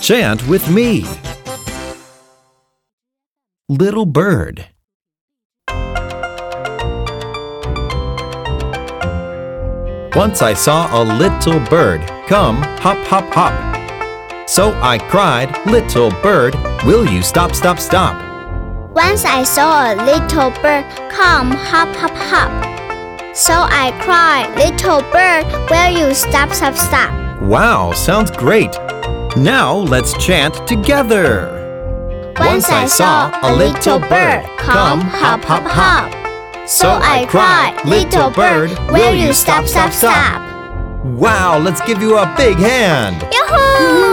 Chant with me. Little bird. Once I saw a little bird come hop, hop, hop. So I cried, Little bird, will you stop, stop, stop? Once I saw a little bird come hop, hop, hop. So I cried, Little bird, will you stop, stop, stop? Wow, sounds great. Now let's chant together. Once I saw a little bird come hop, hop, hop. So I cried, Little bird, will you stop, stop, stop? Wow, let's give you a big hand. Yoo-hoo!